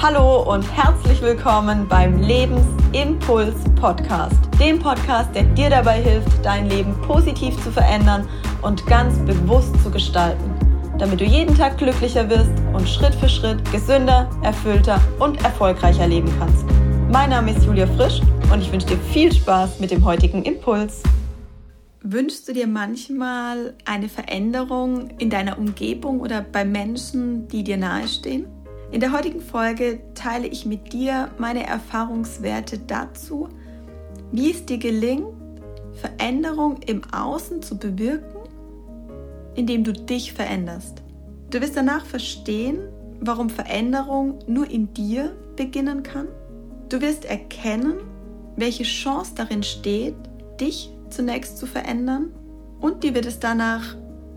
Hallo und herzlich willkommen beim Lebensimpuls Podcast. Dem Podcast, der dir dabei hilft, dein Leben positiv zu verändern und ganz bewusst zu gestalten, damit du jeden Tag glücklicher wirst und Schritt für Schritt gesünder, erfüllter und erfolgreicher leben kannst. Mein Name ist Julia Frisch und ich wünsche dir viel Spaß mit dem heutigen Impuls. Wünschst du dir manchmal eine Veränderung in deiner Umgebung oder bei Menschen, die dir nahestehen? In der heutigen Folge teile ich mit dir meine Erfahrungswerte dazu, wie es dir gelingt, Veränderung im Außen zu bewirken, indem du dich veränderst. Du wirst danach verstehen, warum Veränderung nur in dir beginnen kann. Du wirst erkennen, welche Chance darin steht, dich zunächst zu verändern und dir wird es danach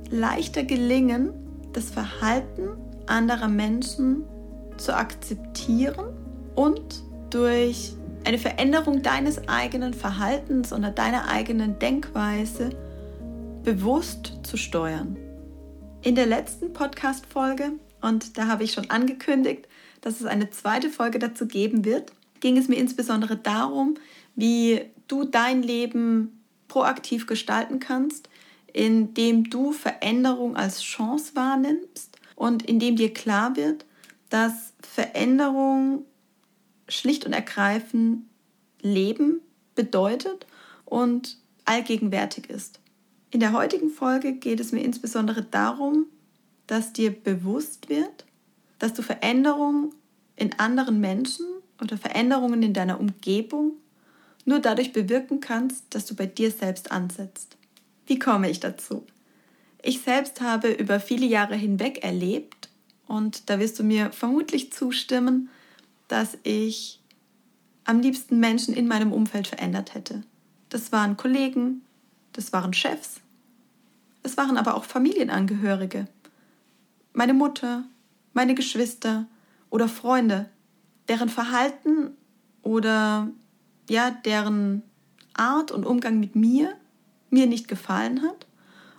leichter gelingen, das Verhalten anderer Menschen zu akzeptieren und durch eine Veränderung deines eigenen Verhaltens oder deiner eigenen Denkweise bewusst zu steuern. In der letzten Podcast-Folge, und da habe ich schon angekündigt, dass es eine zweite Folge dazu geben wird, ging es mir insbesondere darum, wie du dein Leben proaktiv gestalten kannst, indem du Veränderung als Chance wahrnimmst und indem dir klar wird, dass Veränderung schlicht und ergreifend Leben bedeutet und allgegenwärtig ist. In der heutigen Folge geht es mir insbesondere darum, dass dir bewusst wird, dass du Veränderungen in anderen Menschen oder Veränderungen in deiner Umgebung nur dadurch bewirken kannst, dass du bei dir selbst ansetzt. Wie komme ich dazu? Ich selbst habe über viele Jahre hinweg erlebt, und da wirst du mir vermutlich zustimmen, dass ich am liebsten Menschen in meinem Umfeld verändert hätte. Das waren Kollegen, das waren Chefs, es waren aber auch Familienangehörige, meine Mutter, meine Geschwister oder Freunde, deren Verhalten oder ja, deren Art und Umgang mit mir mir nicht gefallen hat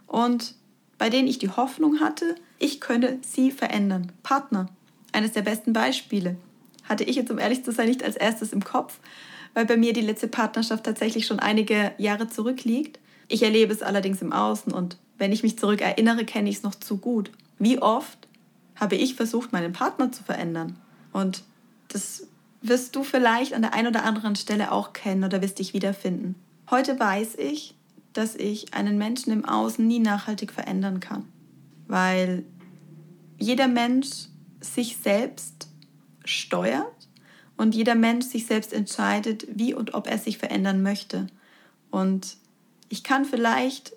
und bei denen ich die Hoffnung hatte, ich könne sie verändern. Partner, eines der besten Beispiele. Hatte ich jetzt, um ehrlich zu sein, nicht als erstes im Kopf, weil bei mir die letzte Partnerschaft tatsächlich schon einige Jahre zurückliegt. Ich erlebe es allerdings im Außen und wenn ich mich zurück erinnere, kenne ich es noch zu gut. Wie oft habe ich versucht, meinen Partner zu verändern? Und das wirst du vielleicht an der einen oder anderen Stelle auch kennen oder wirst dich wiederfinden. Heute weiß ich, dass ich einen Menschen im Außen nie nachhaltig verändern kann, weil jeder Mensch sich selbst steuert und jeder Mensch sich selbst entscheidet, wie und ob er sich verändern möchte. Und ich kann vielleicht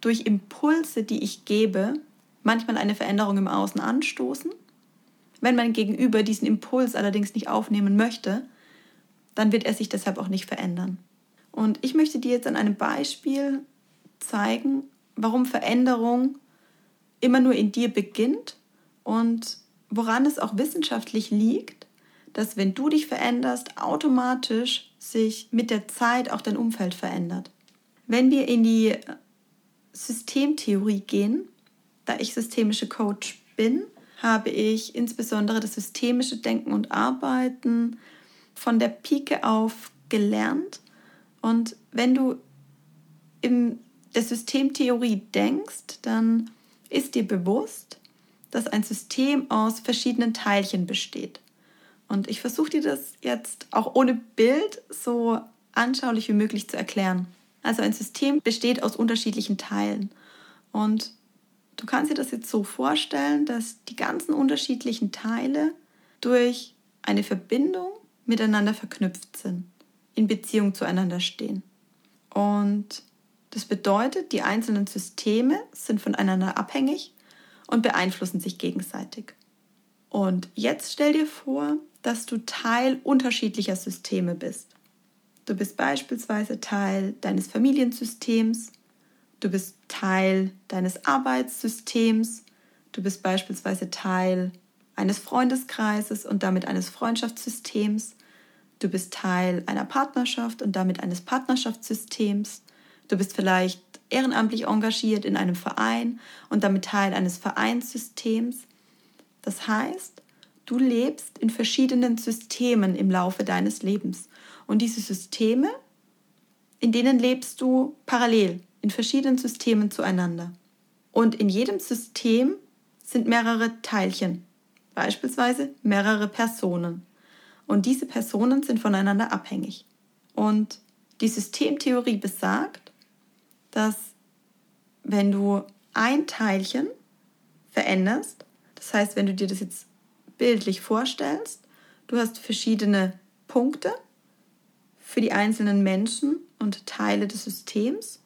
durch Impulse, die ich gebe, manchmal eine Veränderung im Außen anstoßen wenn mein Gegenüber diesen Impuls allerdings nicht aufnehmen möchte, dann wird er sich deshalb auch nicht verändern. Und ich möchte dir jetzt an einem Beispiel zeigen, warum Veränderung immer nur in dir beginnt und woran es auch wissenschaftlich liegt, dass wenn du dich veränderst, automatisch sich mit der Zeit auch dein Umfeld verändert. Wenn wir in die Systemtheorie gehen, da ich systemische Coach bin, habe ich insbesondere das systemische Denken und Arbeiten von der Pike auf gelernt. Und wenn du in der Systemtheorie denkst, dann ist dir bewusst, dass ein System aus verschiedenen Teilchen besteht. Und ich versuche dir das jetzt auch ohne Bild so anschaulich wie möglich zu erklären. Also ein System besteht aus unterschiedlichen Teilen. Und Du kannst dir das jetzt so vorstellen, dass die ganzen unterschiedlichen Teile durch eine Verbindung miteinander verknüpft sind, in Beziehung zueinander stehen. Und das bedeutet, die einzelnen Systeme sind voneinander abhängig und beeinflussen sich gegenseitig. Und jetzt stell dir vor, dass du Teil unterschiedlicher Systeme bist. Du bist beispielsweise Teil deines Familiensystems, Du bist Teil deines Arbeitssystems. Du bist beispielsweise Teil eines Freundeskreises und damit eines Freundschaftssystems. Du bist Teil einer Partnerschaft und damit eines Partnerschaftssystems. Du bist vielleicht ehrenamtlich engagiert in einem Verein und damit Teil eines Vereinssystems. Das heißt, du lebst in verschiedenen Systemen im Laufe deines Lebens. Und diese Systeme, in denen lebst du parallel, in verschiedenen Systemen zueinander. Und in jedem System sind mehrere Teilchen, beispielsweise mehrere Personen. Und diese Personen sind voneinander abhängig. Und die Systemtheorie besagt, dass wenn du ein Teilchen veränderst, das heißt, wenn du dir das jetzt bildlich vorstellst, du hast verschiedene Punkte für die einzelnen Menschen und Teile des Systems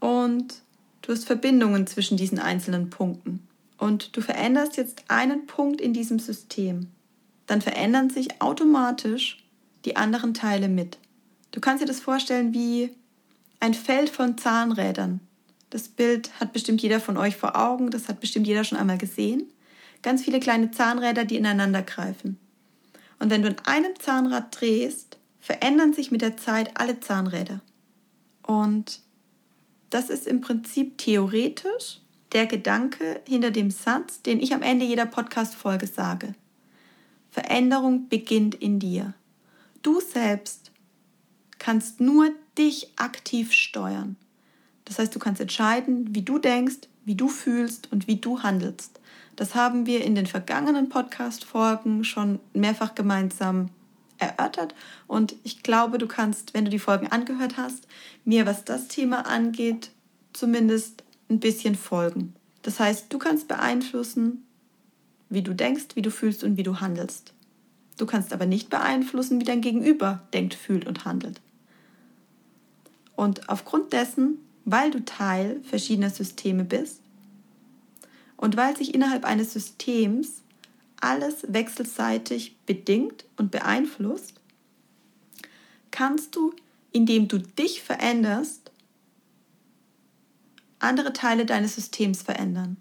und du hast Verbindungen zwischen diesen einzelnen Punkten. Und du veränderst jetzt einen Punkt in diesem System, dann verändern sich automatisch die anderen Teile mit. Du kannst dir das vorstellen wie ein Feld von Zahnrädern. Das Bild hat bestimmt jeder von euch vor Augen, das hat bestimmt jeder schon einmal gesehen. Ganz viele kleine Zahnräder, die ineinander greifen. Und wenn du an einem Zahnrad drehst, verändern sich mit der Zeit alle Zahnräder. Und das ist im Prinzip theoretisch der Gedanke hinter dem Satz, den ich am Ende jeder Podcast-Folge sage. Veränderung beginnt in dir. Du selbst kannst nur dich aktiv steuern. Das heißt, du kannst entscheiden, wie du denkst, wie du fühlst und wie du handelst. Das haben wir in den vergangenen Podcast-Folgen schon mehrfach gemeinsam erörtert. Und ich glaube, du kannst, wenn du die Folgen angehört hast, mir, was das Thema angeht, zumindest ein bisschen folgen. Das heißt, du kannst beeinflussen, wie du denkst, wie du fühlst und wie du handelst. Du kannst aber nicht beeinflussen, wie dein Gegenüber denkt, fühlt und handelt. Und aufgrund dessen, weil du Teil verschiedener Systeme bist und weil sich innerhalb eines Systems alles wechselseitig bedingt und beeinflusst, kannst du, indem du dich veränderst, andere Teile deines Systems verändern.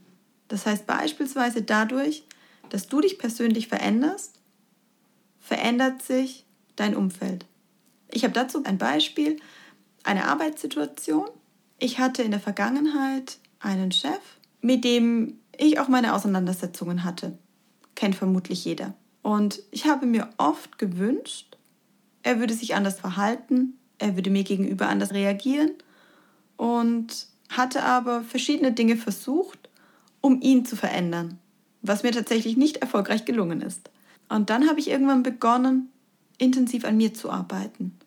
Das heißt beispielsweise dadurch, dass du dich persönlich veränderst, verändert sich dein Umfeld. Ich habe dazu ein Beispiel, eine Arbeitssituation. Ich hatte in der Vergangenheit einen Chef, mit dem ich auch meine Auseinandersetzungen hatte. Kennt vermutlich jeder. Und ich habe mir oft gewünscht, er würde sich anders verhalten, er würde mir gegenüber anders reagieren und hatte aber verschiedene Dinge versucht, um ihn zu verändern, was mir tatsächlich nicht erfolgreich gelungen ist. Und dann habe ich irgendwann begonnen, intensiv an mir zu arbeiten.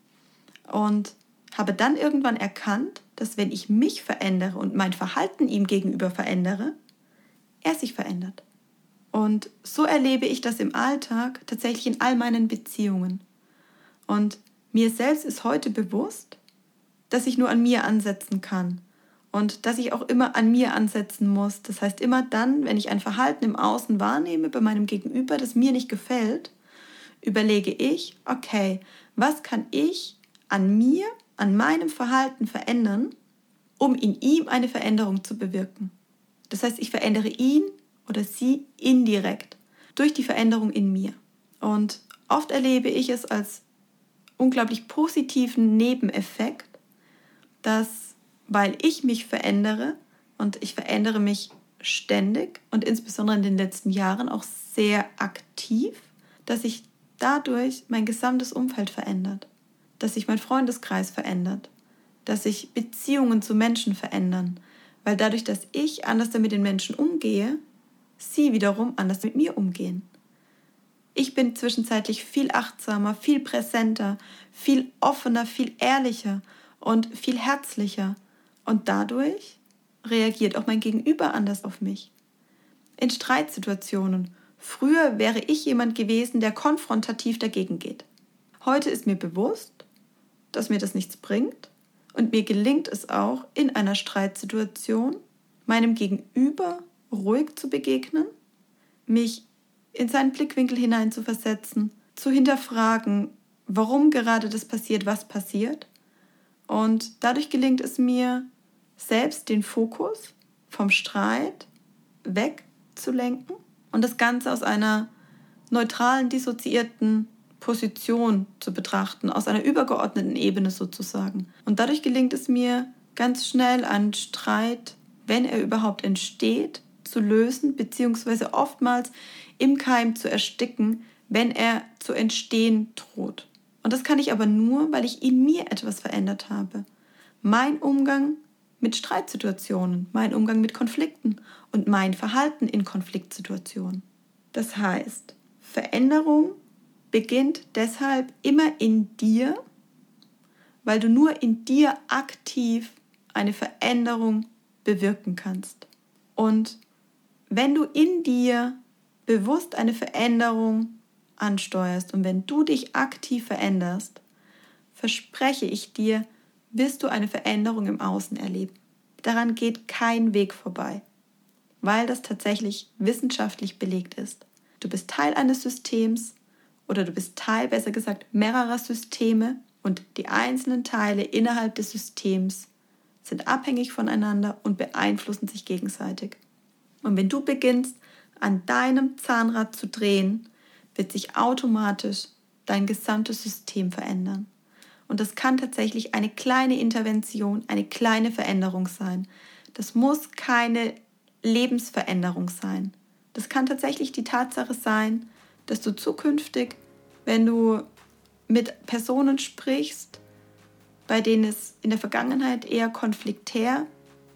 Und habe dann irgendwann erkannt, dass wenn ich mich verändere und mein Verhalten ihm gegenüber verändere, er sich verändert. Und so erlebe ich das im Alltag tatsächlich in all meinen Beziehungen. Und mir selbst ist heute bewusst, dass ich nur an mir ansetzen kann und dass ich auch immer an mir ansetzen muss. Das heißt, immer dann, wenn ich ein Verhalten im Außen wahrnehme bei meinem Gegenüber, das mir nicht gefällt, überlege ich, okay, was kann ich an mir, an meinem Verhalten verändern, um in ihm eine Veränderung zu bewirken. Das heißt, ich verändere ihn oder sie indirekt durch die Veränderung in mir. Und oft erlebe ich es als unglaublich positiven Nebeneffekt, dass weil ich mich verändere und ich verändere mich ständig und insbesondere in den letzten Jahren auch sehr aktiv, dass sich dadurch mein gesamtes Umfeld verändert, dass sich mein Freundeskreis verändert, dass sich Beziehungen zu Menschen verändern, weil dadurch, dass ich anders mit den Menschen umgehe, sie wiederum anders mit mir umgehen. Ich bin zwischenzeitlich viel achtsamer, viel präsenter, viel offener, viel ehrlicher und viel herzlicher und dadurch reagiert auch mein Gegenüber anders auf mich. In Streitsituationen. Früher wäre ich jemand gewesen, der konfrontativ dagegen geht. Heute ist mir bewusst, dass mir das nichts bringt und mir gelingt es auch, in einer Streitsituation meinem Gegenüber ruhig zu begegnen, mich in seinen Blickwinkel hinein zu versetzen, zu hinterfragen, warum gerade das passiert, was passiert. Und dadurch gelingt es mir, selbst den Fokus vom Streit wegzulenken und das Ganze aus einer neutralen, dissoziierten Position zu betrachten, aus einer übergeordneten Ebene sozusagen. Und dadurch gelingt es mir ganz schnell, einen Streit, wenn er überhaupt entsteht, aufzulösen, beziehungsweise oftmals im Keim zu ersticken, wenn er zu entstehen droht. Und das kann ich aber nur, weil ich in mir etwas verändert habe. Mein Umgang mit Streitsituationen, mein Umgang mit Konflikten und mein Verhalten in Konfliktsituationen. Das heißt, Veränderung beginnt deshalb immer in dir, weil du nur in dir aktiv eine Veränderung bewirken kannst. Und wenn du in dir bewusst eine Veränderung ansteuerst und wenn du dich aktiv veränderst, verspreche ich dir, wirst du eine Veränderung im Außen erleben. Daran geht kein Weg vorbei, weil das tatsächlich wissenschaftlich belegt ist. Du bist Teil eines Systems oder du bist Teil, besser gesagt, mehrerer Systeme und die einzelnen Teile innerhalb des Systems sind abhängig voneinander und beeinflussen sich gegenseitig. Und wenn du beginnst, an deinem Zahnrad zu drehen, wird sich automatisch dein gesamtes System verändern. Und das kann tatsächlich eine kleine Intervention, eine kleine Veränderung sein. Das muss keine Lebensveränderung sein. Das kann tatsächlich die Tatsache sein, dass du zukünftig, wenn du mit Personen sprichst, bei denen es in der Vergangenheit eher konfliktär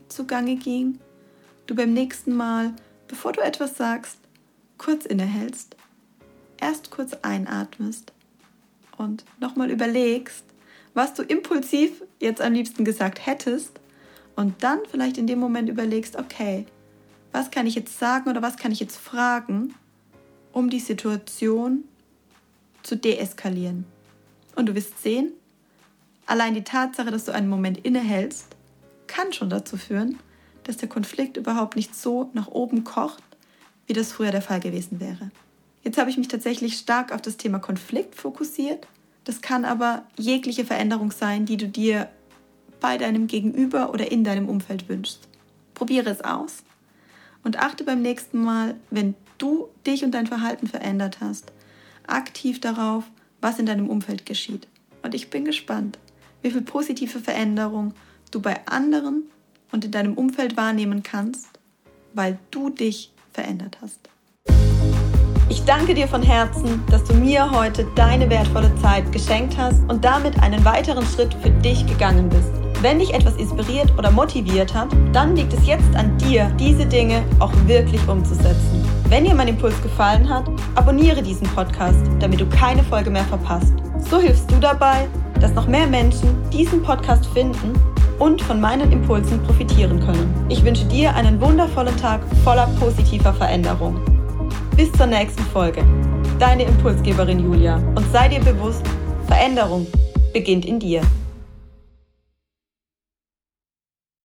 zugange ging, du beim nächsten Mal, bevor du etwas sagst, kurz innehältst, erst kurz einatmest und nochmal überlegst, was du impulsiv jetzt am liebsten gesagt hättest und dann vielleicht in dem Moment überlegst, okay, was kann ich jetzt sagen oder was kann ich jetzt fragen, um die Situation zu deeskalieren. Und du wirst sehen, allein die Tatsache, dass du einen Moment innehältst, kann schon dazu führen, dass der Konflikt überhaupt nicht so nach oben kocht, wie das früher der Fall gewesen wäre. Jetzt habe ich mich tatsächlich stark auf das Thema Konflikt fokussiert das kann aber jegliche Veränderung sein, die du dir bei deinem Gegenüber oder in deinem Umfeld wünschst. Probiere es aus und achte beim nächsten Mal, wenn du dich und dein Verhalten verändert hast, aktiv darauf, was in deinem Umfeld geschieht. Und ich bin gespannt, wie viel positive Veränderung du bei anderen und in deinem Umfeld wahrnehmen kannst, weil du dich verändert hast. Ich danke dir von Herzen, dass du mir heute deine wertvolle Zeit geschenkt hast und damit einen weiteren Schritt für dich gegangen bist. Wenn dich etwas inspiriert oder motiviert hat, dann liegt es jetzt an dir, diese Dinge auch wirklich umzusetzen. Wenn dir mein Impuls gefallen hat, abonniere diesen Podcast, damit du keine Folge mehr verpasst. So hilfst du dabei, dass noch mehr Menschen diesen Podcast finden und von meinen Impulsen profitieren können. Ich wünsche dir einen wundervollen Tag voller positiver Veränderung. Bis zur nächsten Folge. Deine Impulsgeberin Julia. Und sei dir bewusst, Veränderung beginnt in dir.